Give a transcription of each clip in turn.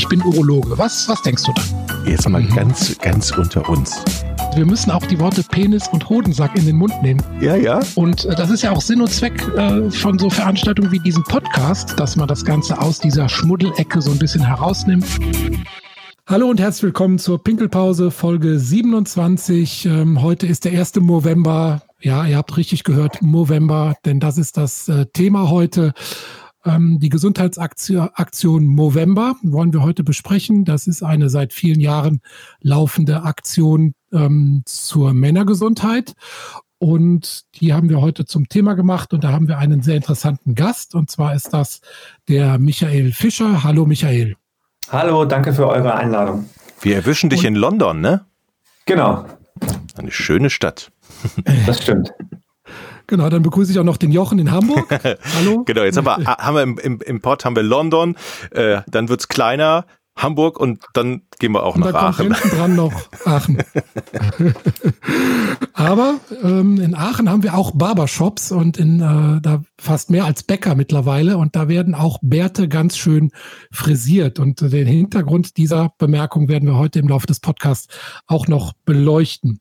ich bin Urologe. Was, was denkst du dann? Jetzt mal ganz, ganz unter uns. Wir müssen auch die Worte Penis und Hodensack in den Mund nehmen. Ja, ja. Und äh, das ist ja auch Sinn und Zweck äh, von so Veranstaltungen wie diesem Podcast, dass man das Ganze aus dieser Schmuddelecke so ein bisschen herausnimmt. Hallo und herzlich willkommen zur Pinkelpause Folge 27. Ähm, heute ist der 1. November. Ja, ihr habt richtig gehört, November, denn das ist das äh, Thema heute. Ähm, die Gesundheitsaktion Movember wollen wir heute besprechen. Das ist eine seit vielen Jahren laufende Aktion ähm, zur Männergesundheit. Und die haben wir heute zum Thema gemacht und da haben wir einen sehr interessanten Gast. Und zwar ist das der Michael Fischer. Hallo Michael. Hallo, danke für eure Einladung. Wir erwischen dich und, in London, ne? Genau. Eine schöne Stadt. Das stimmt. Genau, dann begrüße ich auch noch den Jochen in Hamburg. Hallo. genau, jetzt haben wir, haben wir im, im, im Port haben wir London, äh, dann wird's kleiner, Hamburg und dann gehen wir auch und nach da Aachen. Kommt dran noch Aachen. Aber ähm, in Aachen haben wir auch Barbershops und in äh, da fast mehr als Bäcker mittlerweile und da werden auch Bärte ganz schön frisiert und den Hintergrund dieser Bemerkung werden wir heute im Laufe des Podcasts auch noch beleuchten.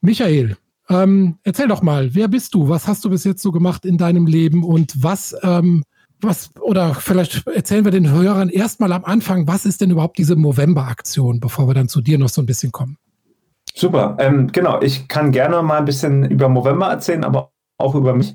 Michael, ähm, erzähl doch mal, wer bist du? Was hast du bis jetzt so gemacht in deinem Leben und was, ähm, was, oder vielleicht erzählen wir den Hörern erstmal am Anfang, was ist denn überhaupt diese Movember-Aktion, bevor wir dann zu dir noch so ein bisschen kommen? Super, ähm, genau. Ich kann gerne mal ein bisschen über Movember erzählen, aber auch über mich.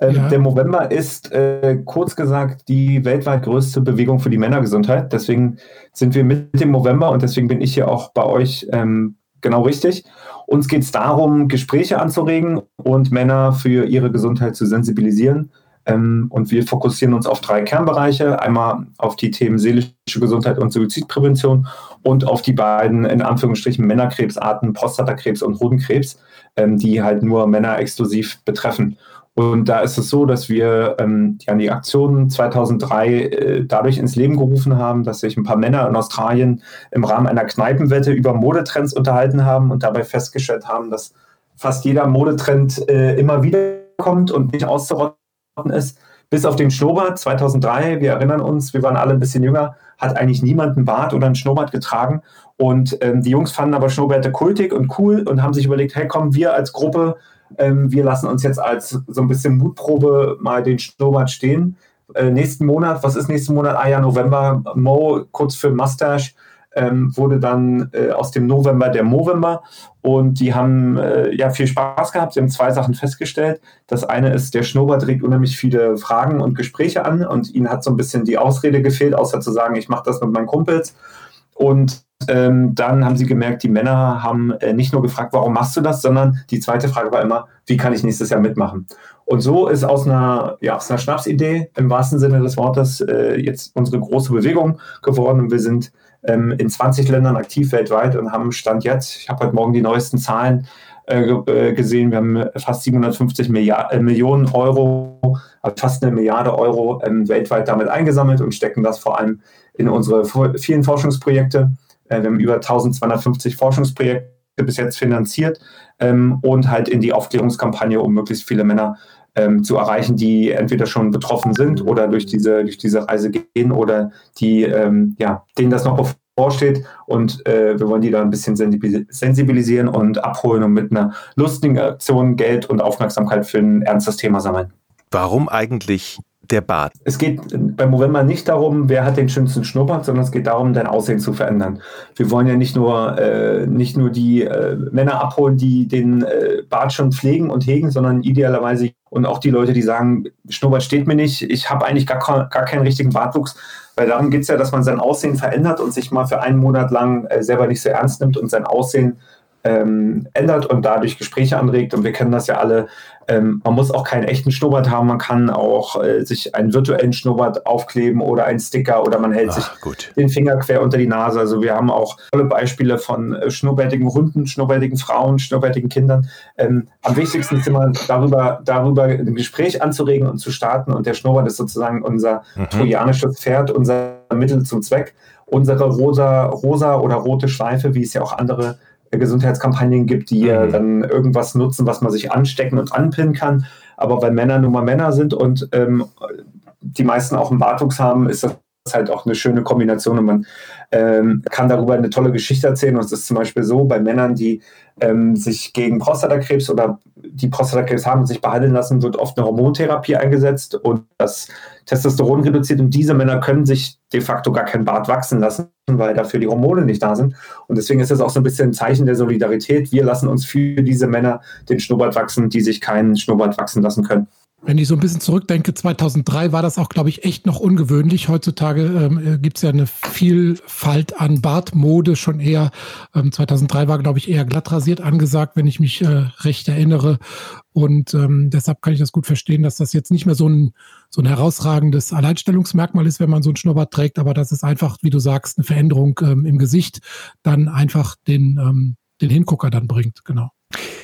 Ähm, ja. Der Movember ist äh, kurz gesagt die weltweit größte Bewegung für die Männergesundheit. Deswegen sind wir mit dem Movember und deswegen bin ich hier auch bei euch ähm, genau richtig. Uns geht es darum, Gespräche anzuregen und Männer für ihre Gesundheit zu sensibilisieren. Ähm, und wir fokussieren uns auf drei Kernbereiche. Einmal auf die Themen seelische Gesundheit und Suizidprävention und auf die beiden, in Anführungsstrichen, Männerkrebsarten, Prostatakrebs und Hodenkrebs, ähm, die halt nur Männer exklusiv betreffen. Und da ist es so, dass wir ähm, ja, die Aktion 2003 äh, dadurch ins Leben gerufen haben, dass sich ein paar Männer in Australien im Rahmen einer Kneipenwette über Modetrends unterhalten haben und dabei festgestellt haben, dass fast jeder Modetrend äh, immer wieder kommt und nicht auszurotten ist. Bis auf den Schnurrbart 2003, wir erinnern uns, wir waren alle ein bisschen jünger, hat eigentlich niemand einen Bart oder einen Schnurrbart getragen. Und ähm, die Jungs fanden aber Schnurrbärte kultig und cool und haben sich überlegt, hey komm, wir als Gruppe ähm, wir lassen uns jetzt als so ein bisschen Mutprobe mal den Schnurrbart stehen. Äh, nächsten Monat, was ist nächsten Monat? Ah ja, November, Mo, kurz für Mustache, ähm, wurde dann äh, aus dem November der Movember und die haben äh, ja viel Spaß gehabt. Sie haben zwei Sachen festgestellt. Das eine ist, der Schnurrbart regt unheimlich viele Fragen und Gespräche an und ihnen hat so ein bisschen die Ausrede gefehlt, außer zu sagen, ich mache das mit meinen Kumpels. Und ähm, dann haben sie gemerkt, die Männer haben äh, nicht nur gefragt, warum machst du das, sondern die zweite Frage war immer, wie kann ich nächstes Jahr mitmachen? Und so ist aus einer, ja, aus einer Schnapsidee im wahrsten Sinne des Wortes äh, jetzt unsere große Bewegung geworden. Und wir sind ähm, in 20 Ländern aktiv weltweit und haben Stand jetzt, ich habe heute Morgen die neuesten Zahlen äh, äh gesehen, wir haben fast 750 Milliard, äh, Millionen Euro, also fast eine Milliarde Euro ähm, weltweit damit eingesammelt und stecken das vor allem in unsere vielen Forschungsprojekte. Äh, wir haben über 1250 Forschungsprojekte bis jetzt finanziert ähm, und halt in die Aufklärungskampagne, um möglichst viele Männer ähm, zu erreichen, die entweder schon betroffen sind oder durch diese, durch diese Reise gehen oder die, ähm, ja, denen das noch bevorsteht. Und äh, wir wollen die da ein bisschen sensibilisieren und abholen und mit einer lustigen Aktion Geld und Aufmerksamkeit für ein ernstes Thema sammeln. Warum eigentlich der Bart? Es geht beim November nicht darum, wer hat den schönsten Schnurrbart, sondern es geht darum, dein Aussehen zu verändern. Wir wollen ja nicht nur, äh, nicht nur die äh, Männer abholen, die den äh, Bart schon pflegen und hegen, sondern idealerweise und auch die Leute, die sagen, Schnurrbart steht mir nicht, ich habe eigentlich gar, gar keinen richtigen Bartwuchs. Weil darum geht es ja, dass man sein Aussehen verändert und sich mal für einen Monat lang äh, selber nicht so ernst nimmt und sein Aussehen ähm, ändert und dadurch Gespräche anregt. Und wir kennen das ja alle. Ähm, man muss auch keinen echten Schnurrbart haben. Man kann auch äh, sich einen virtuellen Schnurrbart aufkleben oder einen Sticker oder man hält Ach, sich gut. den Finger quer unter die Nase. Also wir haben auch tolle Beispiele von äh, schnurrbärtigen Hunden, schnurrbärtigen Frauen, schnurrbärtigen Kindern. Ähm, am wichtigsten ist immer darüber, darüber ein Gespräch anzuregen und zu starten. Und der Schnurrbart ist sozusagen unser mhm. trojanisches Pferd, unser Mittel zum Zweck. Unsere rosa, rosa oder rote Schleife, wie es ja auch andere Gesundheitskampagnen gibt, die mhm. dann irgendwas nutzen, was man sich anstecken und anpinnen kann. Aber weil Männer nun mal Männer sind und ähm, die meisten auch einen Bartwuchs haben, ist das halt auch eine schöne Kombination und man ähm, kann darüber eine tolle Geschichte erzählen. Und es ist zum Beispiel so, bei Männern, die ähm, sich gegen Prostatakrebs oder die Prostatakrebs haben und sich behandeln lassen, wird oft eine Hormontherapie eingesetzt und das Testosteron reduziert. Und diese Männer können sich de facto gar kein Bart wachsen lassen, weil dafür die Hormone nicht da sind. Und deswegen ist es auch so ein bisschen ein Zeichen der Solidarität. Wir lassen uns für diese Männer den Schnurrbart wachsen, die sich keinen Schnurrbart wachsen lassen können. Wenn ich so ein bisschen zurückdenke, 2003 war das auch, glaube ich, echt noch ungewöhnlich. Heutzutage ähm, äh, gibt es ja eine Vielfalt an Bartmode schon eher. Ähm, 2003 war, glaube ich, eher glatt rasiert angesagt, wenn ich mich äh, recht erinnere. Und ähm, deshalb kann ich das gut verstehen, dass das jetzt nicht mehr so ein, so ein herausragendes Alleinstellungsmerkmal ist, wenn man so einen Schnurrbart trägt, aber das ist einfach, wie du sagst, eine Veränderung ähm, im Gesicht dann einfach den, ähm, den Hingucker dann bringt. Genau.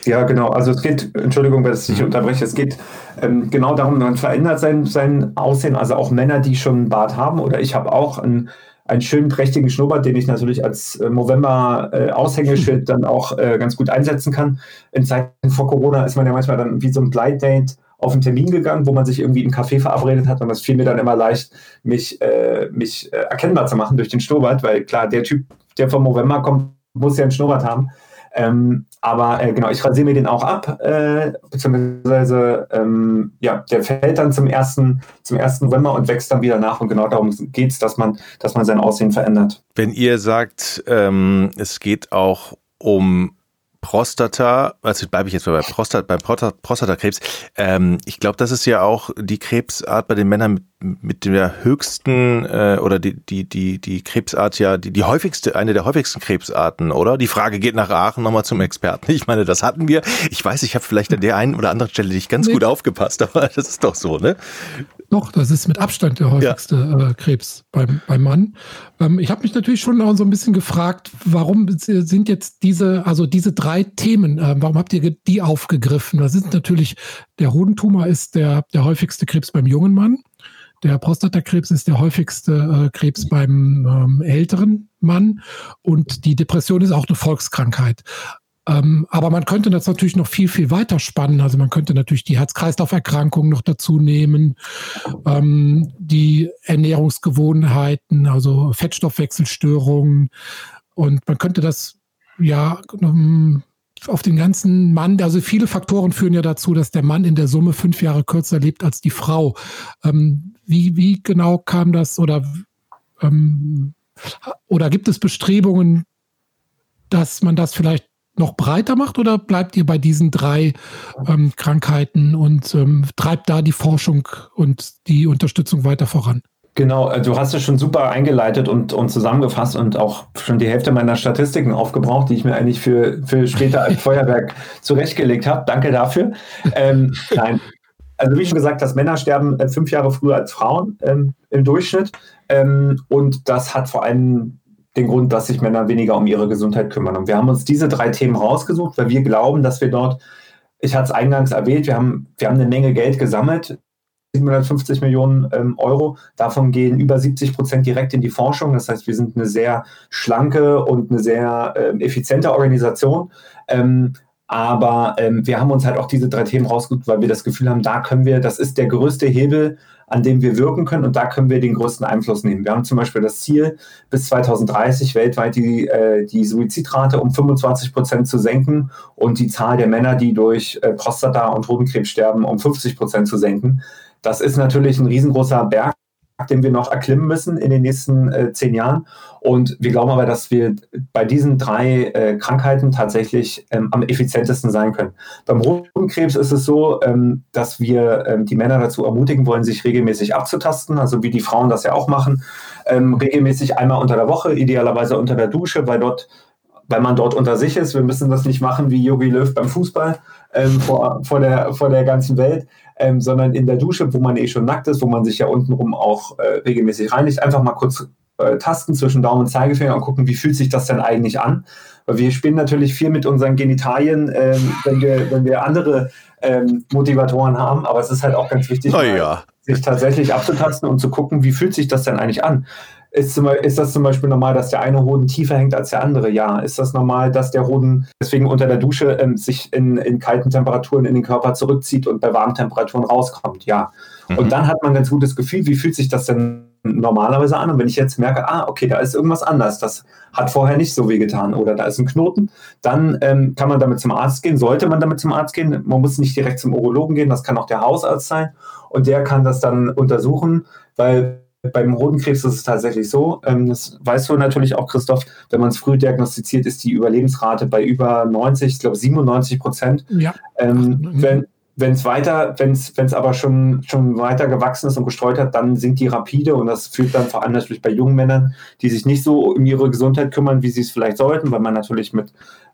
Ja, genau. Also es geht, Entschuldigung, dass ich unterbreche, es geht ähm, genau darum, man verändert sein, sein Aussehen. Also auch Männer, die schon einen Bart haben oder ich habe auch einen, einen schönen, prächtigen Schnurrbart, den ich natürlich als äh, November-Aushängeschild äh, dann auch äh, ganz gut einsetzen kann. In Zeiten vor Corona ist man ja manchmal dann wie so ein Glide-Date auf einen Termin gegangen, wo man sich irgendwie im Café verabredet hat und das fiel mir dann immer leicht, mich, äh, mich äh, erkennbar zu machen durch den Schnurrbart, weil klar, der Typ, der vom November kommt, muss ja einen Schnurrbart haben. Ähm, aber äh, genau, ich rasiere mir den auch ab, äh, beziehungsweise ähm, ja, der fällt dann zum ersten, zum ersten November und wächst dann wieder nach. Und genau darum geht es, dass man, dass man sein Aussehen verändert. Wenn ihr sagt, ähm, es geht auch um Prostata, also bleibe ich jetzt bei Prostat, beim Prostatakrebs. Ähm, ich glaube, das ist ja auch die Krebsart bei den Männern mit, mit der höchsten äh, oder die, die, die, die Krebsart ja, die, die häufigste, eine der häufigsten Krebsarten, oder? Die Frage geht nach Aachen nochmal zum Experten. Ich meine, das hatten wir. Ich weiß, ich habe vielleicht an der einen oder anderen Stelle nicht ganz nee. gut aufgepasst, aber das ist doch so, ne? Doch, das ist mit Abstand der häufigste ja. äh, Krebs beim, beim Mann. Ähm, ich habe mich natürlich schon auch so ein bisschen gefragt, warum sind jetzt diese, also diese drei Themen, äh, warum habt ihr die aufgegriffen? Das ist natürlich, der Hodentumor ist der, der häufigste Krebs beim jungen Mann. Der Prostatakrebs ist der häufigste äh, Krebs beim ähm, älteren Mann und die Depression ist auch eine Volkskrankheit. Ähm, aber man könnte das natürlich noch viel, viel weiter spannen. Also man könnte natürlich die Herz-Kreislauf-Erkrankungen noch dazu nehmen, ähm, die Ernährungsgewohnheiten, also Fettstoffwechselstörungen. Und man könnte das ja ähm, auf den ganzen Mann, also viele Faktoren führen ja dazu, dass der Mann in der Summe fünf Jahre kürzer lebt als die Frau. Ähm, wie, wie genau kam das oder, ähm, oder gibt es Bestrebungen, dass man das vielleicht noch breiter macht oder bleibt ihr bei diesen drei ähm, Krankheiten und ähm, treibt da die Forschung und die Unterstützung weiter voran? Genau, äh, du hast es schon super eingeleitet und, und zusammengefasst und auch schon die Hälfte meiner Statistiken aufgebraucht, die ich mir eigentlich für, für später als Feuerwerk zurechtgelegt habe. Danke dafür. Ähm, nein, also wie schon gesagt, dass Männer sterben äh, fünf Jahre früher als Frauen ähm, im Durchschnitt. Ähm, und das hat vor allem den Grund, dass sich Männer weniger um ihre Gesundheit kümmern. Und wir haben uns diese drei Themen rausgesucht, weil wir glauben, dass wir dort, ich hatte es eingangs erwähnt, wir haben, wir haben eine Menge Geld gesammelt, 750 Millionen ähm, Euro. Davon gehen über 70 Prozent direkt in die Forschung. Das heißt, wir sind eine sehr schlanke und eine sehr äh, effiziente Organisation. Ähm, aber ähm, wir haben uns halt auch diese drei Themen rausgesucht, weil wir das Gefühl haben, da können wir, das ist der größte Hebel, an dem wir wirken können und da können wir den größten Einfluss nehmen. Wir haben zum Beispiel das Ziel, bis 2030 weltweit die, äh, die Suizidrate um 25 Prozent zu senken und die Zahl der Männer, die durch äh, Prostata- und Hodenkrebs sterben, um 50 Prozent zu senken. Das ist natürlich ein riesengroßer Berg, den wir noch erklimmen müssen in den nächsten äh, zehn Jahren. Und wir glauben aber, dass wir bei diesen drei äh, Krankheiten tatsächlich ähm, am effizientesten sein können. Beim Hodenkrebs ist es so, ähm, dass wir ähm, die Männer dazu ermutigen wollen, sich regelmäßig abzutasten, also wie die Frauen das ja auch machen, ähm, regelmäßig einmal unter der Woche, idealerweise unter der Dusche, weil dort weil man dort unter sich ist. Wir müssen das nicht machen wie Yogi Löw beim Fußball ähm, vor, vor, der, vor der ganzen Welt, ähm, sondern in der Dusche, wo man eh schon nackt ist, wo man sich ja untenrum auch äh, regelmäßig reinigt, einfach mal kurz äh, tasten zwischen Daumen und Zeigefinger und gucken, wie fühlt sich das denn eigentlich an. Weil wir spielen natürlich viel mit unseren Genitalien, ähm, wenn, wir, wenn wir andere ähm, Motivatoren haben, aber es ist halt auch ganz wichtig, ja. sich tatsächlich abzutasten und zu gucken, wie fühlt sich das denn eigentlich an. Ist, zum, ist, das zum Beispiel normal, dass der eine Hoden tiefer hängt als der andere? Ja. Ist das normal, dass der Hoden deswegen unter der Dusche ähm, sich in, in kalten Temperaturen in den Körper zurückzieht und bei warmen Temperaturen rauskommt? Ja. Mhm. Und dann hat man ein ganz gutes Gefühl, wie fühlt sich das denn normalerweise an. Und wenn ich jetzt merke, ah, okay, da ist irgendwas anders, das hat vorher nicht so weh getan oder da ist ein Knoten, dann ähm, kann man damit zum Arzt gehen, sollte man damit zum Arzt gehen. Man muss nicht direkt zum Urologen gehen, das kann auch der Hausarzt sein und der kann das dann untersuchen, weil beim Hodenkrebs ist es tatsächlich so, ähm, das weißt du natürlich auch, Christoph, wenn man es früh diagnostiziert, ist die Überlebensrate bei über 90, ich glaube 97 Prozent. Ja. Ähm, wenn, wenn es weiter, wenn es aber schon, schon weiter gewachsen ist und gestreut hat, dann sinkt die rapide und das führt dann vor allem natürlich bei jungen Männern, die sich nicht so um ihre Gesundheit kümmern, wie sie es vielleicht sollten, weil man natürlich mit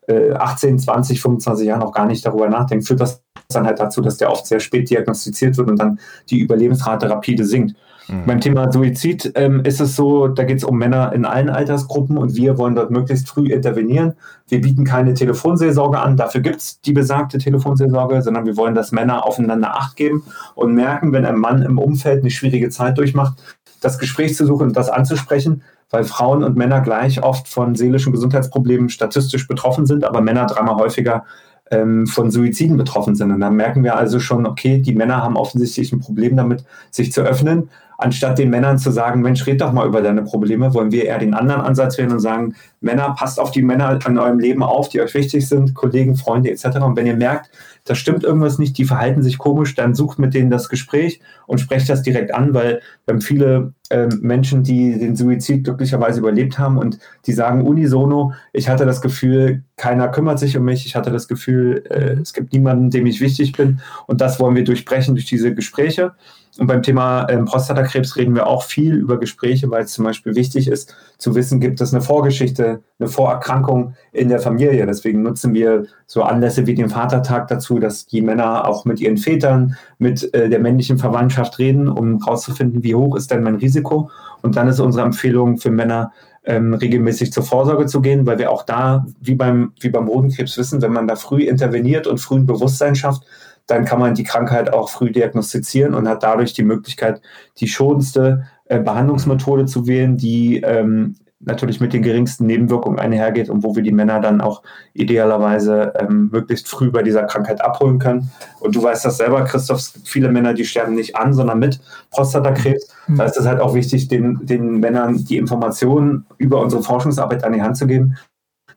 äh, 18, 20, 25 Jahren auch gar nicht darüber nachdenkt, führt das dann halt dazu, dass der oft sehr spät diagnostiziert wird und dann die Überlebensrate rapide sinkt. Mhm. Beim Thema Suizid ähm, ist es so, da geht es um Männer in allen Altersgruppen und wir wollen dort möglichst früh intervenieren. Wir bieten keine Telefonseelsorge an, dafür gibt es die besagte Telefonseelsorge, sondern wir wollen, dass Männer aufeinander Acht geben und merken, wenn ein Mann im Umfeld eine schwierige Zeit durchmacht, das Gespräch zu suchen und das anzusprechen, weil Frauen und Männer gleich oft von seelischen Gesundheitsproblemen statistisch betroffen sind, aber Männer dreimal häufiger ähm, von Suiziden betroffen sind. Und dann merken wir also schon, okay, die Männer haben offensichtlich ein Problem damit, sich zu öffnen anstatt den Männern zu sagen, Mensch, red doch mal über deine Probleme, wollen wir eher den anderen Ansatz wählen und sagen, Männer, passt auf die Männer in eurem Leben auf, die euch wichtig sind, Kollegen, Freunde etc. Und wenn ihr merkt, da stimmt irgendwas nicht, die verhalten sich komisch, dann sucht mit denen das Gespräch und sprecht das direkt an, weil haben viele äh, Menschen, die den Suizid glücklicherweise überlebt haben und die sagen unisono, ich hatte das Gefühl, keiner kümmert sich um mich, ich hatte das Gefühl, äh, es gibt niemanden, dem ich wichtig bin und das wollen wir durchbrechen durch diese Gespräche. Und beim Thema ähm, Prostatakrebs reden wir auch viel über Gespräche, weil es zum Beispiel wichtig ist zu wissen, gibt es eine Vorgeschichte, eine Vorerkrankung in der Familie. Deswegen nutzen wir so Anlässe wie den Vatertag dazu, dass die Männer auch mit ihren Vätern, mit äh, der männlichen Verwandtschaft reden, um herauszufinden, wie hoch ist denn mein Risiko. Und dann ist unsere Empfehlung für Männer, ähm, regelmäßig zur Vorsorge zu gehen, weil wir auch da, wie beim, wie beim Hodenkrebs wissen, wenn man da früh interveniert und früh ein Bewusstsein schafft, dann kann man die Krankheit auch früh diagnostizieren und hat dadurch die Möglichkeit, die schonendste äh, Behandlungsmethode zu wählen, die ähm, natürlich mit den geringsten Nebenwirkungen einhergeht und wo wir die Männer dann auch idealerweise ähm, möglichst früh bei dieser Krankheit abholen können. Und du weißt das selber, Christoph, es gibt viele Männer, die sterben nicht an, sondern mit Prostatakrebs. Mhm. Da ist es halt auch wichtig, den, den Männern die Informationen über unsere Forschungsarbeit an die Hand zu geben,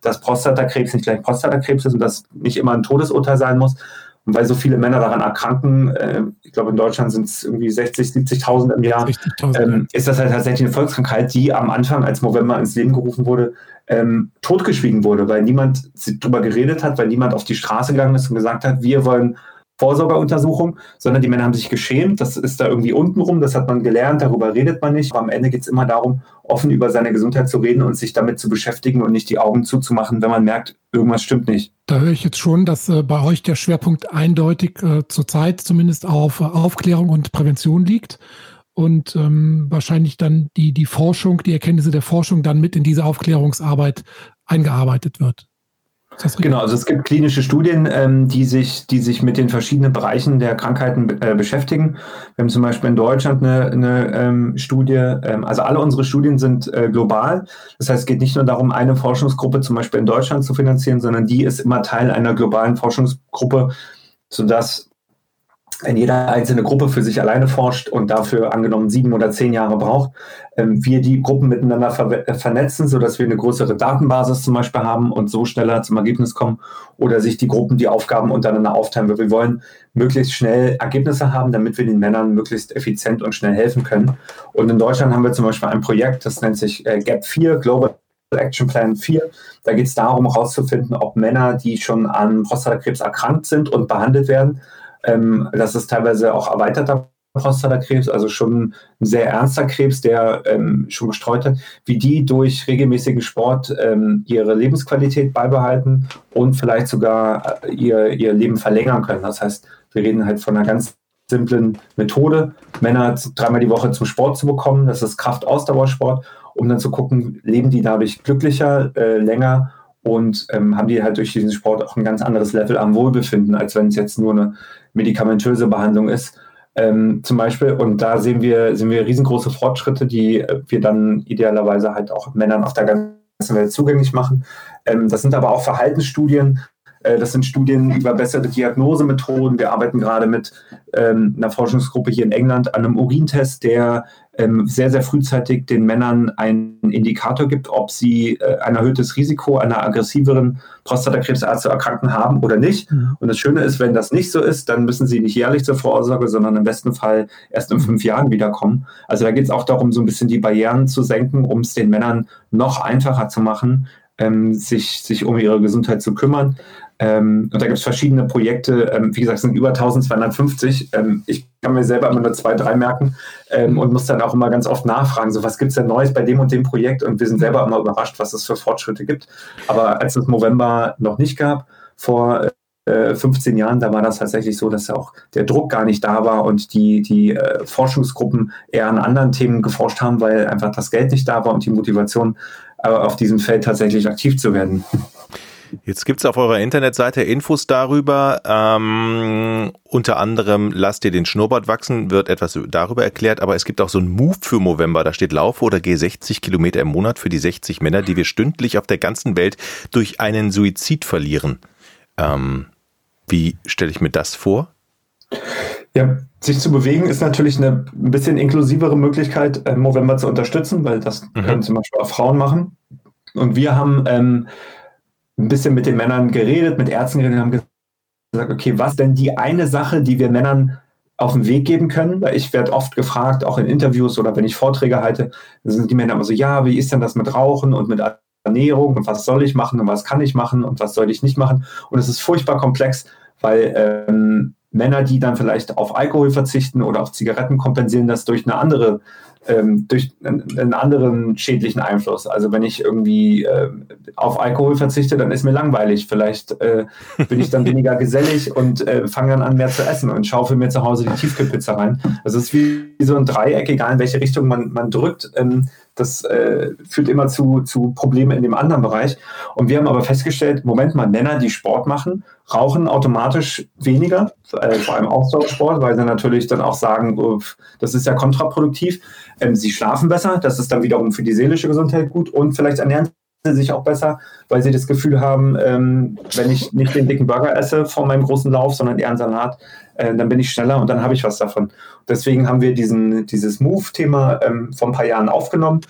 dass Prostatakrebs nicht gleich Prostatakrebs ist und dass nicht immer ein Todesurteil sein muss, und weil so viele Männer daran erkranken, äh, ich glaube in Deutschland sind es irgendwie 60, 70.000 im Jahr, ähm, ist das halt tatsächlich eine Volkskrankheit, die am Anfang, als Movember ins Leben gerufen wurde, ähm, totgeschwiegen wurde, weil niemand darüber geredet hat, weil niemand auf die Straße gegangen ist und gesagt hat, wir wollen Vorsorgeuntersuchung, sondern die Männer haben sich geschämt. Das ist da irgendwie untenrum, das hat man gelernt, darüber redet man nicht. Aber am Ende geht es immer darum, offen über seine Gesundheit zu reden und sich damit zu beschäftigen und nicht die Augen zuzumachen, wenn man merkt, irgendwas stimmt nicht. Da höre ich jetzt schon, dass äh, bei euch der Schwerpunkt eindeutig äh, zurzeit zumindest auf äh, Aufklärung und Prävention liegt und ähm, wahrscheinlich dann die, die Forschung, die Erkenntnisse der Forschung dann mit in diese Aufklärungsarbeit eingearbeitet wird. Genau, also es gibt klinische Studien, ähm, die, sich, die sich mit den verschiedenen Bereichen der Krankheiten äh, beschäftigen. Wir haben zum Beispiel in Deutschland eine, eine ähm, Studie, ähm, also alle unsere Studien sind äh, global. Das heißt, es geht nicht nur darum, eine Forschungsgruppe zum Beispiel in Deutschland zu finanzieren, sondern die ist immer Teil einer globalen Forschungsgruppe, sodass wenn jeder einzelne Gruppe für sich alleine forscht und dafür angenommen sieben oder zehn Jahre braucht, ähm, wir die Gruppen miteinander ver äh, vernetzen, sodass wir eine größere Datenbasis zum Beispiel haben und so schneller zum Ergebnis kommen oder sich die Gruppen die Aufgaben untereinander aufteilen. Wir wollen möglichst schnell Ergebnisse haben, damit wir den Männern möglichst effizient und schnell helfen können. Und in Deutschland haben wir zum Beispiel ein Projekt, das nennt sich äh, GAP 4, Global Action Plan 4. Da geht es darum, herauszufinden, ob Männer, die schon an Prostatakrebs erkrankt sind und behandelt werden, ähm, das ist teilweise auch erweiterter Prostatakrebs, also schon ein sehr ernster Krebs, der ähm, schon gestreut hat, wie die durch regelmäßigen Sport ähm, ihre Lebensqualität beibehalten und vielleicht sogar äh, ihr, ihr Leben verlängern können. Das heißt, wir reden halt von einer ganz simplen Methode, Männer dreimal die Woche zum Sport zu bekommen. Das ist Kraft-Ausdauersport, um dann zu gucken, leben die dadurch glücklicher, äh, länger und ähm, haben die halt durch diesen Sport auch ein ganz anderes Level am Wohlbefinden, als wenn es jetzt nur eine medikamentöse Behandlung ist. Ähm, zum Beispiel, und da sehen wir, sehen wir riesengroße Fortschritte, die wir dann idealerweise halt auch Männern auf der ganzen Welt zugänglich machen. Ähm, das sind aber auch Verhaltensstudien, Äh, das sind Studien über bessere Diagnosemethoden. Wir arbeiten gerade mit ähm, einer Forschungsgruppe hier in England an einem Urintest, der ähm, sehr, sehr frühzeitig den Männern einen Indikator gibt, ob sie äh, ein erhöhtes Risiko einer aggressiveren Prostatakrebsart zu erkranken haben oder nicht. Mhm. Und das Schöne ist, wenn das nicht so ist, dann müssen sie nicht jährlich zur Vorsorge, sondern im besten Fall erst in fünf Jahren wiederkommen. Also da geht es auch darum, so ein bisschen die Barrieren zu senken, um es den Männern noch einfacher zu machen, ähm, sich, sich um ihre Gesundheit zu kümmern. Ähm, und da gibt es verschiedene Projekte, ähm, wie gesagt, es sind über 1250. Ähm, ich kann mir selber immer nur zwei, drei merken ähm, und muss dann auch immer ganz oft nachfragen, so was gibt es denn Neues bei dem und dem Projekt? Und wir sind selber immer überrascht, was es für Fortschritte gibt. Aber als es November noch nicht gab, vor äh, 15 Jahren, da war das tatsächlich so, dass auch der Druck gar nicht da war und die, die äh, Forschungsgruppen eher an anderen Themen geforscht haben, weil einfach das Geld nicht da war und die Motivation, äh, auf diesem Feld tatsächlich aktiv zu werden. Jetzt gibt es auf eurer Internetseite Infos darüber. Ähm, unter anderem lasst ihr den Schnurrbart wachsen, wird etwas darüber erklärt, aber es gibt auch so ein Move für November. Da steht Laufe oder geh 60 Kilometer im Monat für die 60 Männer, die wir stündlich auf der ganzen Welt durch einen Suizid verlieren. Ähm, wie stelle ich mir das vor? Ja, sich zu bewegen ist natürlich eine ein bisschen inklusivere Möglichkeit, äh, November zu unterstützen, weil das mhm. können zum Beispiel auch Frauen machen. Und wir haben ähm, ein bisschen mit den Männern geredet, mit Ärzten geredet und haben gesagt, okay, was denn die eine Sache, die wir Männern auf den Weg geben können? Weil ich werde oft gefragt, auch in Interviews oder wenn ich Vorträge halte, sind die Männer immer so, ja, wie ist denn das mit Rauchen und mit Ernährung und was soll ich machen und was kann ich machen und was soll ich nicht machen? Und es ist furchtbar komplex, weil ähm, Männer, die dann vielleicht auf Alkohol verzichten oder auf Zigaretten, kompensieren das durch eine andere ähm, durch einen anderen schädlichen Einfluss. Also wenn ich irgendwie äh, auf Alkohol verzichte, dann ist mir langweilig. Vielleicht äh, bin ich dann weniger gesellig und äh, fange dann an, mehr zu essen und schaufel mir zu Hause die Tiefkühlpizza rein. Also es ist wie so ein Dreieck, egal in welche Richtung man, man drückt. Ähm, das äh, führt immer zu, zu Problemen in dem anderen Bereich. Und wir haben aber festgestellt, Moment mal, Männer, die Sport machen, rauchen automatisch weniger, äh, vor allem Ausdauersport, weil sie natürlich dann auch sagen, oh, das ist ja kontraproduktiv. Ähm, sie schlafen besser, das ist dann wiederum für die seelische Gesundheit gut und vielleicht ernähren sich auch besser, weil sie das Gefühl haben, ähm, wenn ich nicht den dicken Burger esse vor meinem großen Lauf, sondern eher einen Salat, äh, dann bin ich schneller und dann habe ich was davon. Deswegen haben wir diesen, dieses Move-Thema ähm, vor ein paar Jahren aufgenommen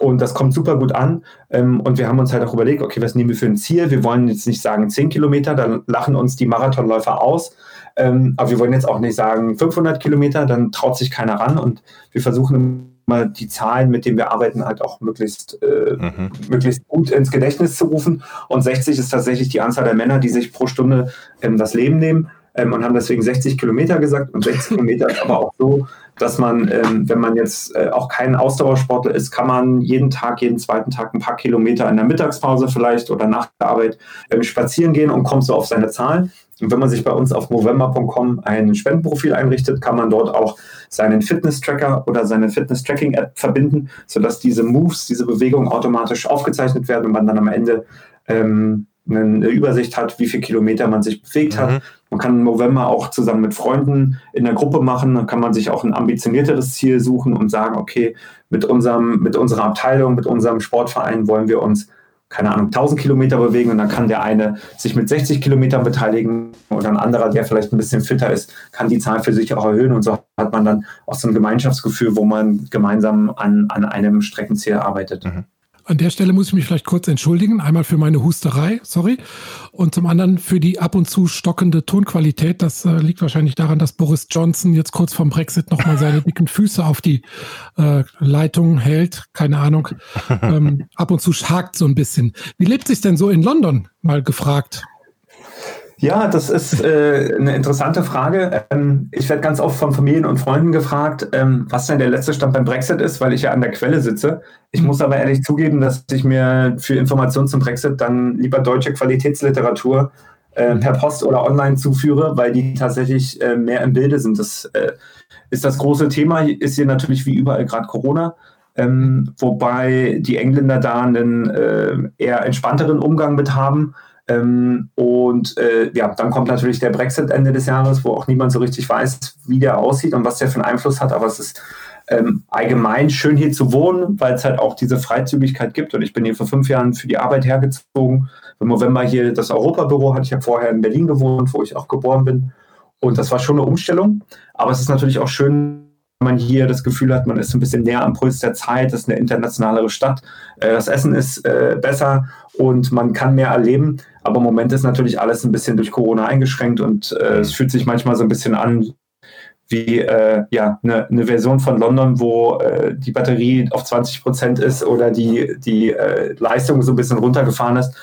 und das kommt super gut an. Ähm, und wir haben uns halt auch überlegt, okay, was nehmen wir für ein Ziel? Wir wollen jetzt nicht sagen 10 Kilometer, dann lachen uns die Marathonläufer aus. Ähm, aber wir wollen jetzt auch nicht sagen 500 Kilometer, dann traut sich keiner ran. Und wir versuchen immer die Zahlen, mit denen wir arbeiten, halt auch möglichst, äh, mhm. möglichst gut ins Gedächtnis zu rufen. Und 60 ist tatsächlich die Anzahl der Männer, die sich pro Stunde ähm, das Leben nehmen ähm, und haben deswegen 60 Kilometer gesagt. Und 60 Kilometer ist aber auch so, dass man, ähm, wenn man jetzt äh, auch kein Ausdauersportler ist, kann man jeden Tag, jeden zweiten Tag ein paar Kilometer in der Mittagspause vielleicht oder nach der Arbeit ähm, spazieren gehen und kommt so auf seine Zahlen. Und wenn man sich bei uns auf november.com ein Spendenprofil einrichtet, kann man dort auch seinen Fitness-Tracker oder seine Fitness-Tracking-App verbinden, sodass diese Moves, diese Bewegungen automatisch aufgezeichnet werden und man dann am Ende ähm, eine Übersicht hat, wie viele Kilometer man sich bewegt mhm. hat. Man kann im November auch zusammen mit Freunden in der Gruppe machen. Dann kann man sich auch ein ambitionierteres Ziel suchen und sagen, okay, mit unserem, mit unserer Abteilung, mit unserem Sportverein wollen wir uns, keine Ahnung, 1000 Kilometer bewegen und dann kann der eine sich mit 60 Kilometern beteiligen oder ein anderer, der vielleicht ein bisschen fitter ist, kann die Zahl für sich auch erhöhen und so hat man dann auch so ein Gemeinschaftsgefühl, wo man gemeinsam an, an einem Streckenziel arbeitet. Mhm. An der Stelle muss ich mich vielleicht kurz entschuldigen. Einmal für meine Husterei, sorry. Und zum anderen für die ab und zu stockende Tonqualität. Das äh, liegt wahrscheinlich daran, dass Boris Johnson jetzt kurz vorm Brexit nochmal seine dicken Füße auf die äh, Leitung hält. Keine Ahnung. Ähm, ab und zu hakt so ein bisschen. Wie lebt sich denn so in London? Mal gefragt. Ja, das ist äh, eine interessante Frage. Ähm, ich werde ganz oft von Familien und Freunden gefragt, ähm, was denn der letzte Stand beim Brexit ist, weil ich ja an der Quelle sitze. Ich muss aber ehrlich zugeben, dass ich mir für Informationen zum Brexit dann lieber deutsche Qualitätsliteratur äh, per Post oder online zuführe, weil die tatsächlich äh, mehr im Bilde sind. Das äh, ist das große Thema. Ist hier natürlich wie überall gerade Corona. Ähm, wobei die Engländer da einen äh, eher entspannteren Umgang mit haben ähm, und äh, ja, dann kommt natürlich der Brexit Ende des Jahres, wo auch niemand so richtig weiß, wie der aussieht und was der für einen Einfluss hat. Aber es ist ähm, allgemein schön hier zu wohnen, weil es halt auch diese Freizügigkeit gibt. Und ich bin hier vor fünf Jahren für die Arbeit hergezogen. Im November hier das Europabüro hatte ich ja vorher in Berlin gewohnt, wo ich auch geboren bin. Und das war schon eine Umstellung. Aber es ist natürlich auch schön, man hier das Gefühl hat, man ist ein bisschen näher am Puls der Zeit, das ist eine internationalere Stadt, äh, das Essen ist äh, besser und man kann mehr erleben. Aber im Moment ist natürlich alles ein bisschen durch Corona eingeschränkt und äh, es fühlt sich manchmal so ein bisschen an wie äh, ja, eine, eine, Version von London, wo äh, die Batterie auf 20 Prozent ist oder die, die äh, Leistung so ein bisschen runtergefahren ist.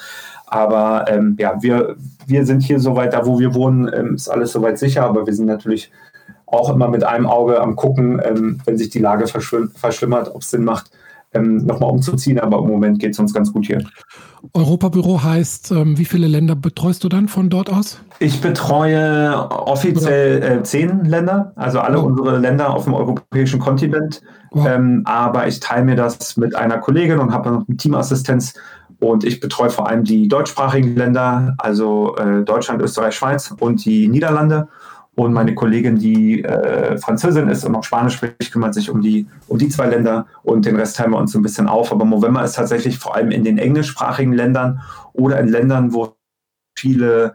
Aber ähm, ja, wir, wir sind hier soweit, da wo wir wohnen, ähm, ist alles soweit sicher, aber wir sind natürlich auch immer mit einem Auge am Gucken, ähm, wenn sich die Lage verschlimmert, ob es Sinn macht, ähm, nochmal umzuziehen. Aber im Moment geht es uns ganz gut hier. Europabüro heißt, ähm, wie viele Länder betreust du dann von dort aus? Ich betreue offiziell äh, zehn Länder, also alle oh. unsere Länder auf dem europäischen Kontinent. Wow. Ähm, aber ich teile mir das mit einer Kollegin und habe noch eine Teamassistenz. Und ich betreue vor allem die deutschsprachigen Länder, also äh, Deutschland, Österreich, Schweiz und die Niederlande. Und meine Kollegin, die äh, Französin ist und auch Spanisch spricht, kümmert sich um die, um die zwei Länder und den Rest teilen wir uns so ein bisschen auf. Aber Movember ist tatsächlich vor allem in den englischsprachigen Ländern oder in Ländern, wo viele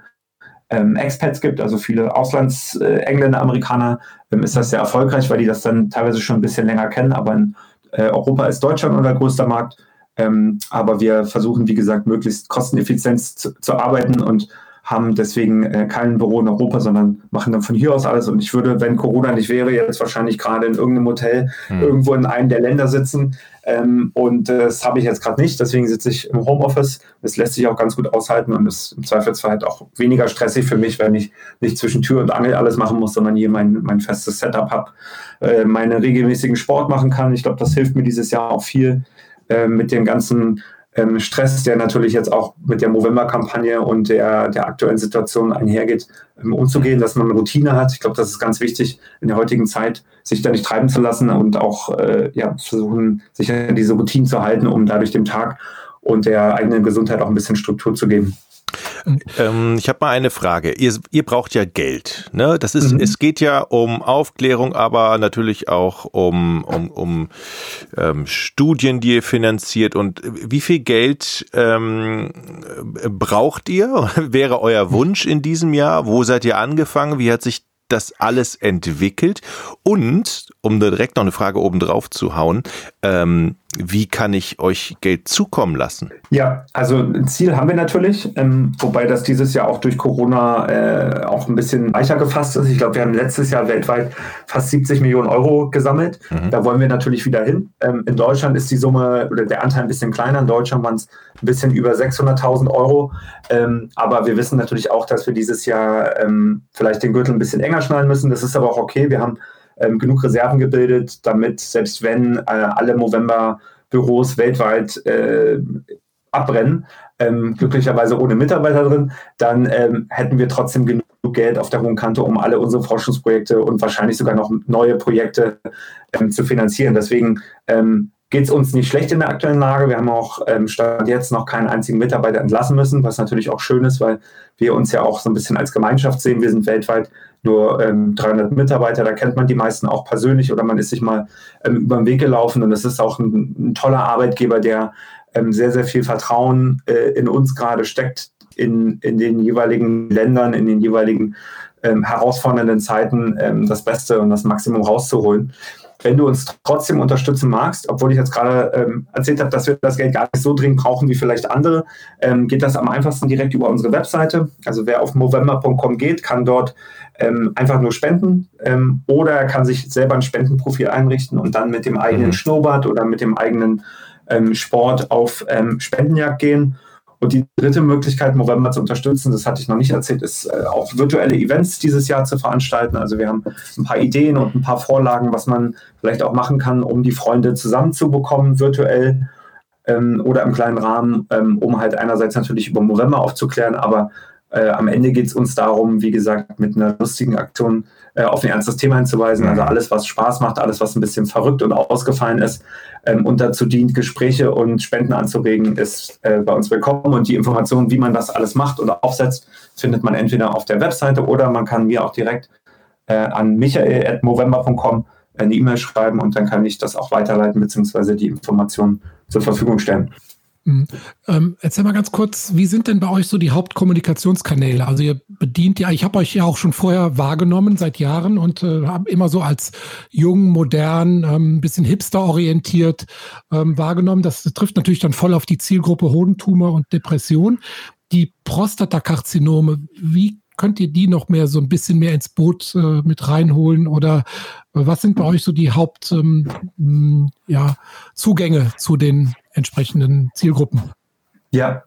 ähm, Expats gibt, also viele Auslandsengländer, äh, Amerikaner, ähm, ist das sehr erfolgreich, weil die das dann teilweise schon ein bisschen länger kennen. Aber in äh, Europa ist Deutschland unser größter Markt. Ähm, aber wir versuchen, wie gesagt, möglichst kosteneffizient zu, zu arbeiten und haben deswegen äh, kein Büro in Europa, sondern machen dann von hier aus alles. Und ich würde, wenn Corona nicht wäre, jetzt wahrscheinlich gerade in irgendeinem Hotel hm. irgendwo in einem der Länder sitzen. Ähm, und äh, das habe ich jetzt gerade nicht. Deswegen sitze ich im Homeoffice. Das lässt sich auch ganz gut aushalten und ist im Zweifelsfall halt auch weniger stressig für mich, wenn ich nicht zwischen Tür und Angel alles machen muss, sondern hier mein, mein festes Setup habe, äh, meine regelmäßigen Sport machen kann. Ich glaube, das hilft mir dieses Jahr auch viel äh, mit den ganzen ähm, Stress, der natürlich jetzt auch mit der Movember-Kampagne und der, der aktuellen Situation einhergeht, ähm, umzugehen, dass man eine Routine hat. Ich glaube, das ist ganz wichtig in der heutigen Zeit, sich da nicht treiben zu lassen und auch äh, ja, versuchen, sich an diese Routine zu halten, um dadurch dem Tag und der eigenen Gesundheit auch ein bisschen Struktur zu geben. Ähm, ich habe mal eine Frage. Ihr, ihr braucht ja Geld. Ne? Das ist, mhm. es geht ja um Aufklärung, aber natürlich auch um, um, um ähm, Studien, die ihr finanziert. Und wie viel Geld ähm, braucht ihr? Wäre euer Wunsch in diesem Jahr? Wo seid ihr angefangen? Wie hat sich das alles entwickelt? Und, um direkt noch eine Frage oben drauf zu hauen, ähm, wie kann ich euch Geld zukommen lassen? Ja, also ein Ziel haben wir natürlich, ähm, wobei das dieses Jahr auch durch Corona äh, auch ein bisschen weicher gefasst ist. Ich glaube, wir haben letztes Jahr weltweit fast 70 Millionen Euro gesammelt. Mhm. Da wollen wir natürlich wieder hin. Ähm, in Deutschland ist die Summe oder der Anteil ein bisschen kleiner. In Deutschland waren es ein bisschen über 600.000 Euro. Ähm, aber wir wissen natürlich auch, dass wir dieses Jahr ähm, vielleicht den Gürtel ein bisschen enger schnallen müssen. Das ist aber auch okay. Wir haben ähm, genug Reserven gebildet, damit selbst wenn äh, alle Movember-Büros weltweit äh, abbrennen, ähm, glücklicherweise ohne Mitarbeiter drin, dann ähm, hätten wir trotzdem genug Geld auf der hohen Kante, um alle unsere Forschungsprojekte und wahrscheinlich sogar noch neue Projekte ähm, zu finanzieren. Deswegen ähm, geht es uns nicht schlecht in der aktuellen Lage. Wir haben auch ähm, Stand jetzt noch keinen einzigen Mitarbeiter entlassen müssen, was natürlich auch schön ist, weil wir uns ja auch so ein bisschen als Gemeinschaft sehen. Wir sind weltweit nur ähm, 300 Mitarbeiter, da kennt man die meisten auch persönlich oder man ist sich mal ähm, über den Weg gelaufen und es ist auch ein, ein, toller Arbeitgeber, der ähm, sehr, sehr viel Vertrauen äh, in uns gerade steckt, in, in den jeweiligen Ländern, in den jeweiligen ähm, herausfordernden Zeiten ähm, das Beste und das Maximum rauszuholen wenn du uns trotzdem unterstützen magst, obwohl ich jetzt gerade ähm, erzählt habe, dass wir das Geld gar nicht so dringend brauchen wie vielleicht andere, ähm, geht das am einfachsten direkt über unsere Webseite. Also wer auf movember.com geht, kann dort ähm, einfach nur spenden ähm, oder er kann sich selber ein Spendenprofil einrichten und dann mit dem eigenen mhm. Schnurrbart oder mit dem eigenen ähm, Sport auf ähm, Spendenjagd gehen. Und die dritte Möglichkeit, November zu unterstützen, das hatte ich noch nicht erzählt, ist äh, auch virtuelle Events dieses Jahr zu veranstalten. Also wir haben ein paar Ideen und ein paar Vorlagen, was man vielleicht auch machen kann, um die Freunde zusammenzubekommen, virtuell ähm, oder im kleinen Rahmen, ähm, um halt einerseits natürlich über November aufzuklären, aber äh, am Ende geht es uns darum, wie gesagt, mit einer lustigen Aktion äh, auf ein ernstes Thema hinzuweisen. Also mhm. alles, was Spaß macht, alles, was ein bisschen verrückt und ausgefallen ist ähm, und dazu dient, Gespräche und Spenden anzuregen, ist äh, bei uns willkommen. Und die Informationen, wie man das alles macht oder aufsetzt, findet man entweder auf der Webseite oder man kann mir auch direkt äh, an michael.movember.com eine E-Mail schreiben und dann kann ich das auch weiterleiten bzw. die Informationen zur Verfügung stellen. Mhm. Ähm, erzähl mal ganz kurz, wie sind denn bei euch so die Hauptkommunikationskanäle? Also ihr bedient ja, ich habe euch ja auch schon vorher wahrgenommen seit Jahren und äh, habe immer so als jung, modern, ein ähm, bisschen hipster-orientiert ähm, wahrgenommen. Das, trifft natürlich dann voll auf die Zielgruppe Hodentumor und Depression. Die Prostatakarzinome, wie könnt ihr die noch mehr so ein bisschen mehr ins Boot äh, mit reinholen oder äh, was sind bei euch so die Hauptzugänge ähm, ja, zu den entsprechenden Zielgruppen? Ja,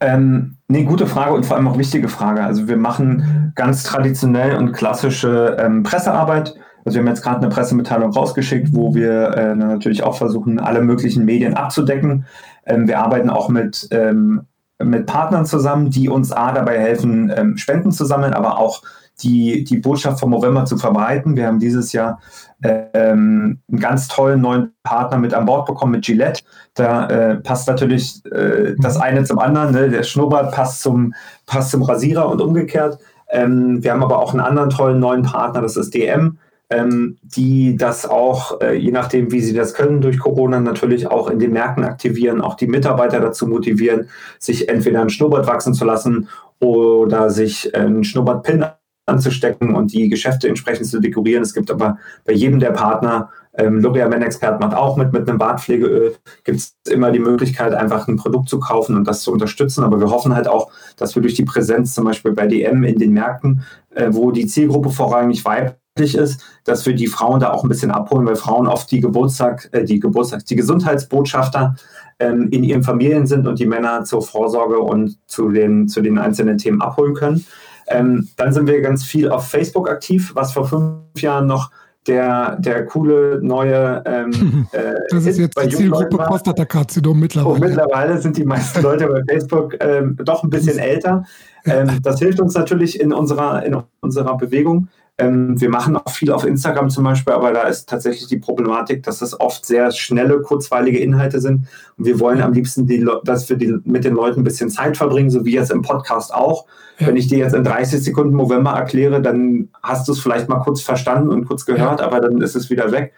ähm, nee, gute Frage und vor allem auch wichtige Frage. Also wir machen ganz traditionell und klassische ähm, Pressearbeit. Also wir haben jetzt gerade eine Pressemitteilung rausgeschickt, wo wir äh, natürlich auch versuchen, alle möglichen Medien abzudecken. Ähm, wir arbeiten auch mit, ähm, mit Partnern zusammen, die uns A dabei helfen, ähm, Spenden zu sammeln, aber auch die, die Botschaft vom November zu verbreiten. Wir haben dieses Jahr ähm, einen ganz tollen neuen Partner mit an Bord bekommen, mit Gillette. Da äh, passt natürlich äh, das eine zum anderen. Ne? Der Schnurrbart passt zum, passt zum Rasierer und umgekehrt. Ähm, wir haben aber auch einen anderen tollen neuen Partner, das ist DM, ähm, die das auch, äh, je nachdem, wie sie das können, durch Corona natürlich auch in den Märkten aktivieren, auch die Mitarbeiter dazu motivieren, sich entweder einen Schnurrbart wachsen zu lassen oder sich einen Schnurrbart-Pin anzustecken und die Geschäfte entsprechend zu dekorieren. Es gibt aber bei jedem der Partner, ähm, L'Oreal Men Expert macht auch mit, mit einem Bartpflegeöl, gibt es immer die Möglichkeit, einfach ein Produkt zu kaufen und das zu unterstützen. Aber wir hoffen halt auch, dass wir durch die Präsenz zum Beispiel bei DM in den Märkten, äh, wo die Zielgruppe vorrangig weiblich ist, dass wir die Frauen da auch ein bisschen abholen, weil Frauen oft die Geburtstag, äh, die Geburtstag, die Gesundheitsbotschafter ähm, in ihren Familien sind und die Männer zur Vorsorge und zu den, zu den einzelnen Themen abholen können. Ähm, dann sind wir ganz viel auf Facebook aktiv, was vor fünf Jahren noch der, der coole neue. Ähm, äh, das ist jetzt die Zielgruppe Prostatakarzinom mittlerweile. Oh, mittlerweile sind die meisten Leute bei Facebook ähm, doch ein bisschen älter. Ähm, das hilft uns natürlich in unserer, in unserer Bewegung. Ähm, wir machen auch viel auf Instagram zum Beispiel, aber da ist tatsächlich die Problematik, dass das oft sehr schnelle, kurzweilige Inhalte sind. Und wir wollen am liebsten, die, dass wir die, mit den Leuten ein bisschen Zeit verbringen, so wie jetzt im Podcast auch. Ja. Wenn ich dir jetzt in 30 Sekunden November erkläre, dann hast du es vielleicht mal kurz verstanden und kurz gehört, ja. aber dann ist es wieder weg.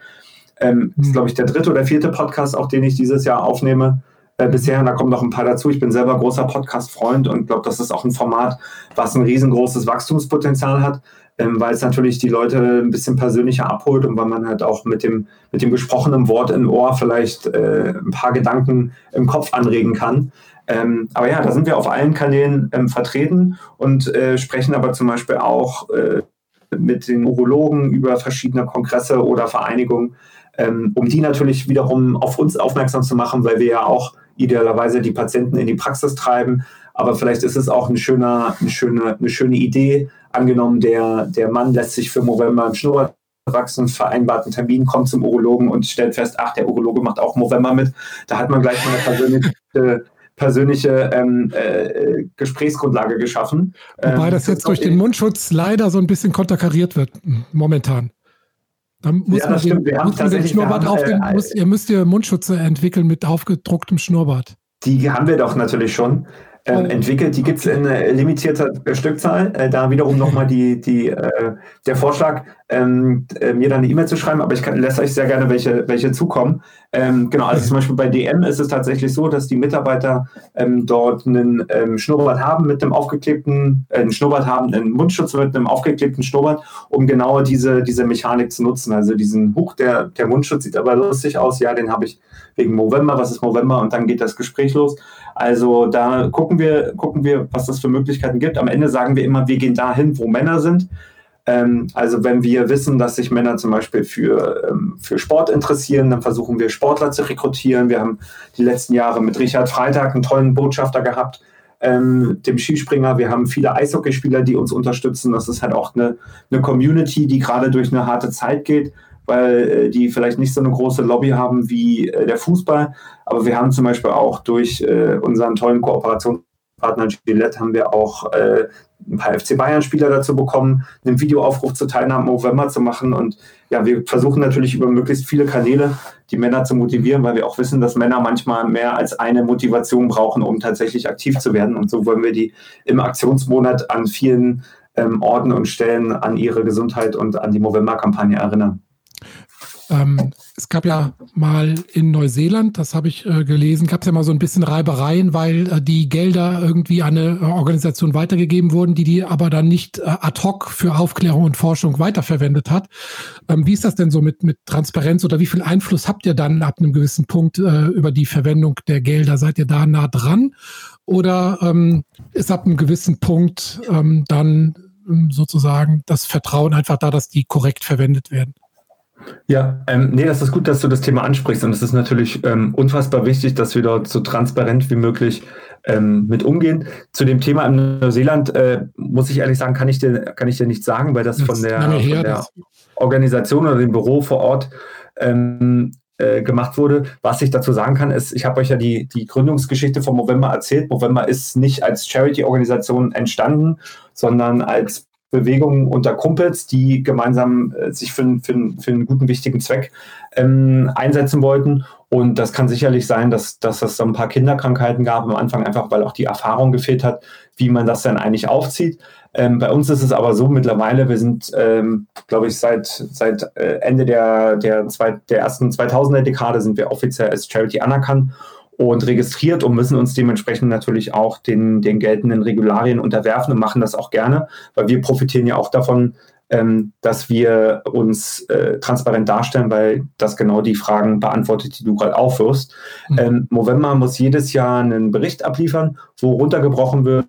Ähm, Das ist, mhm. glaube ich, der dritte oder vierte Podcast, auch den ich dieses Jahr aufnehme äh, bisher. Da kommen noch ein paar dazu. Ich bin selber großer Podcast-Freund und glaube, das ist auch ein Format, was ein riesengroßes Wachstumspotenzial hat ähm, weil es natürlich die Leute ein bisschen persönlicher abholt und weil man halt auch mit dem, mit dem gesprochenen Wort im Ohr vielleicht äh, ein paar Gedanken im Kopf anregen kann. Ähm, aber ja, da sind wir auf allen Kanälen ähm, vertreten und äh, sprechen aber zum Beispiel auch äh, mit den Urologen über verschiedene Kongresse oder Vereinigungen, ähm, um die natürlich wiederum auf uns aufmerksam zu machen, weil wir ja auch idealerweise die Patienten in die Praxis treiben. Aber vielleicht ist es auch eine schöne, eine schöne, eine schöne Idee, angenommen, der, der Mann lässt sich für November im Schnurrbart wachsen, vereinbarten Termin, kommt zum Urologen und stellt fest, ach, der Urologe macht auch November mit. Da hat man gleich mal eine persönliche, persönliche ähm, äh, Gesprächsgrundlage geschaffen. Wobei ähm, das jetzt durch den Mundschutz leider so ein bisschen konterkariert wird, momentan. Da muss ja, man den, Wir muss den Schnurrbart haben, auf den, äh, muss, ihr müsst ihr Mundschutze entwickeln mit aufgedrucktem Schnurrbart. Die haben wir doch natürlich schon ähm, entwickelt. Die gibt es in äh, limitierter Stückzahl. Äh, da wiederum nochmal die, die, äh, der Vorschlag, ähm, äh, mir dann eine E-Mail zu schreiben, aber ich kann, lasse euch sehr gerne welche, welche zukommen. Ähm, genau, also zum Beispiel bei DM ist es tatsächlich so, dass die Mitarbeiter ähm, dort einen ähm, Schnurrbart haben mit einem aufgeklebten, äh, einen Schnurrbart haben, einen Mundschutz mit einem aufgeklebten Schnurrbart, um genau diese, diese Mechanik zu nutzen. Also diesen Huch, der, der Mundschutz sieht aber lustig aus. Ja, den habe ich wegen November. Was ist November? Und dann geht das Gespräch los. Also da gucken wir, gucken wir, was das für Möglichkeiten gibt. Am Ende sagen wir immer, wir gehen dahin, wo Männer sind. Ähm, also wenn wir wissen, dass sich Männer zum Beispiel für, ähm, für Sport interessieren, dann versuchen wir Sportler zu rekrutieren. Wir haben die letzten Jahre mit Richard Freitag einen tollen Botschafter gehabt, ähm, dem Skispringer. Wir haben viele Eishockeyspieler, die uns unterstützen. Das ist halt auch eine, eine Community, die gerade durch eine harte Zeit geht, weil äh, die vielleicht nicht so eine große Lobby haben wie äh, der Fußball. Aber wir haben zum Beispiel auch durch äh, unseren tollen Kooperations Partner Gillette haben wir auch ein paar FC Bayern-Spieler dazu bekommen, einen Videoaufruf zur Teilnahme November zu machen. Und ja, wir versuchen natürlich über möglichst viele Kanäle die Männer zu motivieren, weil wir auch wissen, dass Männer manchmal mehr als eine Motivation brauchen, um tatsächlich aktiv zu werden. Und so wollen wir die im Aktionsmonat an vielen ähm, Orten und Stellen an ihre Gesundheit und an die November-Kampagne erinnern. Ähm, es gab ja mal in Neuseeland, das habe ich äh, gelesen, gab es ja mal so ein bisschen Reibereien, weil äh, die Gelder irgendwie an eine äh, Organisation weitergegeben wurden, die die aber dann nicht äh, ad hoc für Aufklärung und Forschung weiterverwendet hat. Ähm, wie ist das denn so mit, mit Transparenz oder wie viel Einfluss habt ihr dann ab einem gewissen Punkt äh, über die Verwendung der Gelder? Seid ihr da nah dran? Oder ähm, ist ab einem gewissen Punkt ähm, dann ähm, sozusagen das Vertrauen einfach da, dass die korrekt verwendet werden? Ja, ähm, nee, das ist gut, dass du das Thema ansprichst. Und es ist natürlich ähm, unfassbar wichtig, dass wir dort so transparent wie möglich ähm, mit umgehen. Zu dem Thema in Neuseeland äh, muss ich ehrlich sagen, kann ich dir, kann ich dir nicht sagen, weil das, das von der, her, von der Organisation oder dem Büro vor Ort ähm, äh, gemacht wurde. Was ich dazu sagen kann, ist, ich habe euch ja die, die Gründungsgeschichte von Movember erzählt. Movember ist nicht als Charity-Organisation entstanden, sondern als Bewegungen unter Kumpels, die gemeinsam äh, sich für, für, für, einen guten, wichtigen Zweck ähm, einsetzen wollten. Und das kann sicherlich sein, dass, dass es so ein paar Kinderkrankheiten gab am Anfang, einfach weil auch die Erfahrung gefehlt hat, wie man das dann eigentlich aufzieht. Ähm, bei uns ist es aber so mittlerweile, wir sind, ähm, glaube ich, seit, seit äh, Ende der, der, zwei, der ersten 2000er Dekade sind wir offiziell als Charity anerkannt und registriert und müssen uns dementsprechend natürlich auch den, den geltenden Regularien unterwerfen und machen das auch gerne, weil wir profitieren ja auch davon, ähm, dass wir uns äh, transparent darstellen, weil das genau die Fragen beantwortet, die du gerade aufwirfst. Mhm. Ähm, Movember muss jedes Jahr einen Bericht abliefern, wo runtergebrochen wird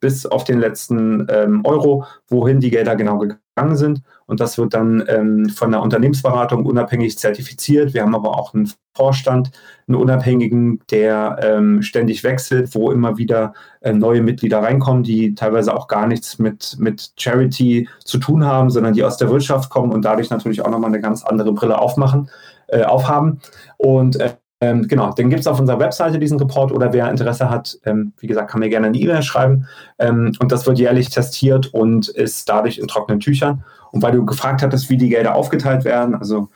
bis auf den letzten ähm, Euro, wohin die Gelder genau gegangen sind. Und das wird dann ähm, von der Unternehmensberatung unabhängig zertifiziert. Wir haben aber auch einen Vorstand, einen Unabhängigen, der ähm, ständig wechselt, wo immer wieder äh, neue Mitglieder reinkommen, die teilweise auch gar nichts mit, mit Charity zu tun haben, sondern die aus der Wirtschaft kommen und dadurch natürlich auch nochmal eine ganz andere Brille aufmachen, äh, aufhaben. Und äh, ähm, genau, den gibt es auf unserer Webseite, diesen Report, oder wer Interesse hat, ähm, wie gesagt, kann mir gerne eine E-Mail schreiben. Ähm, und das wird jährlich testiert und ist dadurch in trockenen Tüchern. Und weil du gefragt hattest, wie die Gelder aufgeteilt werden, also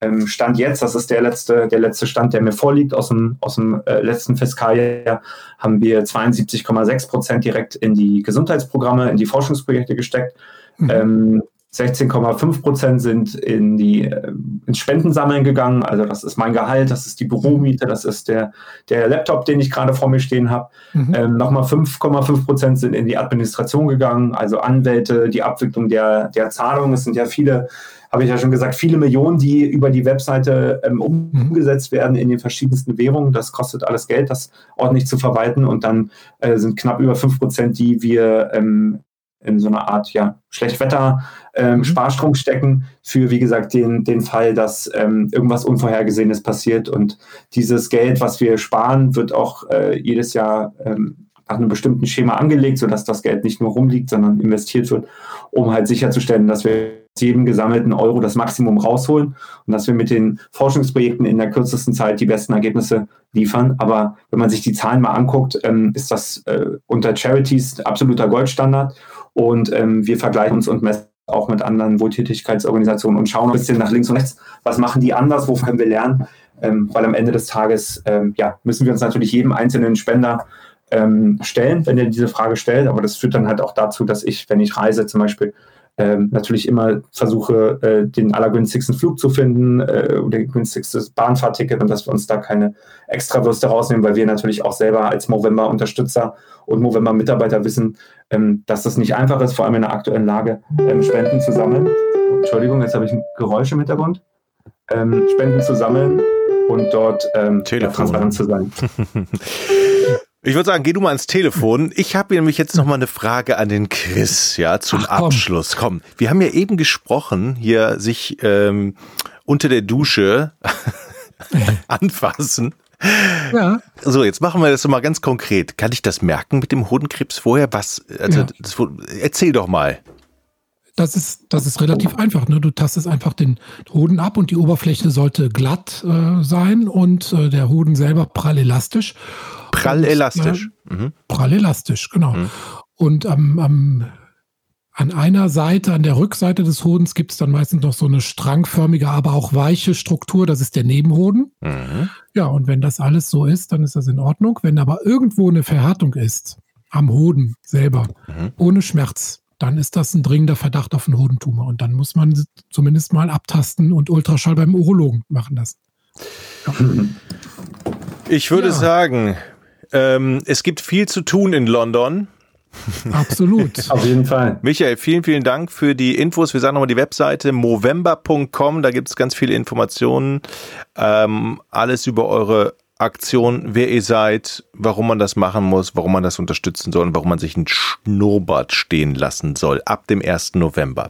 ähm, Stand jetzt, das ist der letzte, der letzte Stand, der mir vorliegt aus dem, aus dem äh, letzten Fiskaljahr, haben wir 72,6 Prozent direkt in die Gesundheitsprogramme, in die Forschungsprojekte gesteckt. Mhm. Ähm, 16,5 Prozent sind in die äh, ins Spendensammeln gegangen. Also das ist mein Gehalt, das ist die Büromiete, das ist der, der Laptop, den ich gerade vor mir stehen habe. Mhm. Ähm, Nochmal 5,5 Prozent sind in die Administration gegangen, also Anwälte, die Abwicklung der, der Zahlungen. Es sind ja viele, habe ich ja schon gesagt, viele Millionen, die über die Webseite ähm, mhm. umgesetzt werden in den verschiedensten Währungen. Das kostet alles Geld, das ordentlich zu verwalten. Und dann äh, sind knapp über 5 Prozent, die wir ähm, in so einer Art ja, Schlechtwetter ähm, mhm. Stecken für, wie gesagt, den, den Fall, dass ähm, irgendwas Unvorhergesehenes passiert. Und dieses Geld, was wir sparen, wird auch äh, jedes Jahr ähm, nach einem bestimmten Schema angelegt, sodass das Geld nicht nur rumliegt, sondern investiert wird, um halt sicherzustellen, dass wir jedem gesammelten Euro das Maximum rausholen und dass wir mit den Forschungsprojekten in der kürzesten Zeit die besten Ergebnisse liefern. Aber wenn man sich die Zahlen mal anguckt, ähm, ist das äh, unter Charities absoluter Goldstandard. Und ähm, wir vergleichen uns und messen auch mit anderen Wohltätigkeitsorganisationen und schauen ein bisschen nach links und rechts, was machen die anders, wo können wir lernen, ähm, weil am Ende des Tages ähm, ja, müssen wir uns natürlich jedem einzelnen Spender ähm, stellen, wenn er diese Frage stellt, aber das führt dann halt auch dazu, dass ich, wenn ich reise zum Beispiel, ähm, natürlich immer versuche, äh, den allergünstigsten Flug zu finden äh, oder günstigste Bahnfahrticket und dass wir uns da keine Extrawürste rausnehmen, weil wir natürlich auch selber als Movember-Unterstützer und Movember-Mitarbeiter wissen, ähm, dass das nicht einfach ist, vor allem in der aktuellen Lage, ähm, Spenden zu sammeln. Entschuldigung, jetzt habe ich ein Geräusch im Hintergrund. Ähm, Spenden zu sammeln und dort ähm, transparent zu sein. Ich würde sagen, geh du mal ans Telefon. Ich habe nämlich jetzt noch mal eine Frage an den Chris, ja, zum Ach, komm. Abschluss. Komm, wir haben ja eben gesprochen, hier sich ähm, unter der Dusche anfassen. Ja. So, jetzt machen wir das mal ganz konkret. Kann ich das merken mit dem Hodenkrebs vorher? Was? Also, ja. das, erzähl doch mal. Das ist, das ist relativ einfach. Ne? Du tastest einfach den Hoden ab und die Oberfläche sollte glatt äh, sein und äh, der Hoden selber prall elastisch. Prall elastisch. Äh, mhm. Prall elastisch, genau. Mhm. Und am, am, an einer Seite, an der Rückseite des Hodens gibt es dann meistens noch so eine strangförmige, aber auch weiche Struktur. Das ist der Nebenhoden. Mhm. Ja, und wenn das alles so ist, dann ist das in Ordnung. Wenn aber irgendwo eine Verhärtung ist, am Hoden selber, mhm. ohne Schmerz, dann ist das ein dringender Verdacht auf einen Hodentumor. Und dann muss man zumindest mal abtasten und Ultraschall beim Urologen machen lassen. Ja. Ich würde ja. sagen, ähm, es gibt viel zu tun in London. Absolut. Auf jeden Fall. Michael, vielen, vielen Dank für die Infos. Wir sagen nochmal die Webseite movember.com. Da gibt es ganz viele Informationen. Ähm, alles über eure Aktion, wer ihr seid, warum man das machen muss, warum man das unterstützen soll und warum man sich ein Schnurrbart stehen lassen soll. Ab dem 1. November.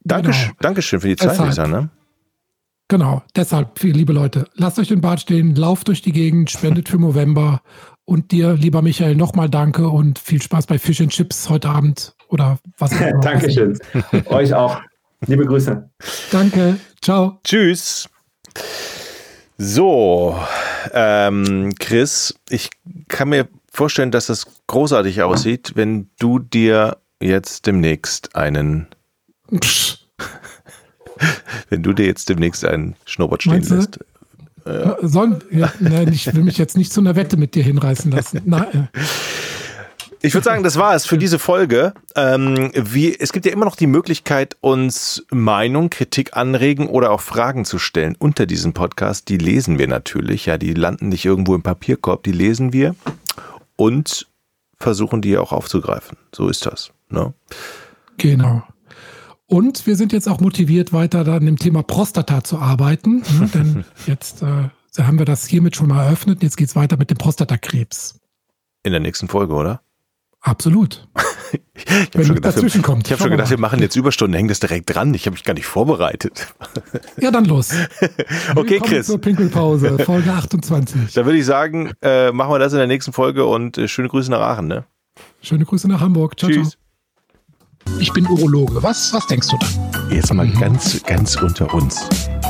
Danke, genau. Dankeschön für die Zeit, Lisa. Ne? Genau, deshalb, liebe Leute, lasst euch den Bart stehen, lauft durch die Gegend, spendet für November und dir, lieber Michael, nochmal danke und viel Spaß bei Fish and Chips heute Abend oder was auch immer. Dankeschön. Euch auch. Liebe Grüße. Danke. Ciao. Tschüss. So, ähm, Chris, ich kann mir vorstellen, dass das großartig aussieht, wenn du dir jetzt demnächst einen wenn du dir jetzt demnächst einen Schnurrbart stehen lässt. Ja. Sollen, ja, nein, ich will mich jetzt nicht zu einer Wette mit dir hinreißen lassen. Nein. Ich würde sagen, das war es für diese Folge. Ähm, wie, es gibt ja immer noch die Möglichkeit, uns Meinung, Kritik, Anregen oder auch Fragen zu stellen unter diesem Podcast. Die lesen wir natürlich. Ja, die landen nicht irgendwo im Papierkorb. Die lesen wir und versuchen die auch aufzugreifen. So ist das. Ne? Genau. Und wir sind jetzt auch motiviert, weiter dann im Thema Prostata zu arbeiten. Ne? Denn jetzt äh, haben wir das hiermit schon mal eröffnet. Jetzt geht es weiter mit dem Prostatakrebs. In der nächsten Folge, oder? Absolut. ich habe schon gedacht, wir, ich hab schon gedacht wir machen jetzt Überstunden, hängen das direkt dran. Ich habe mich gar nicht vorbereitet. ja, dann los. okay, Chris. Zur Pinkelpause, Folge 28. Da würde ich sagen, äh, machen wir das in der nächsten Folge und äh, schöne Grüße nach Aachen. Ne? Schöne Grüße nach Hamburg. Ciao, Tschüss. ciao. Ich bin Urologe. Was, was denkst du da? Jetzt mal mhm. ganz, ganz unter uns.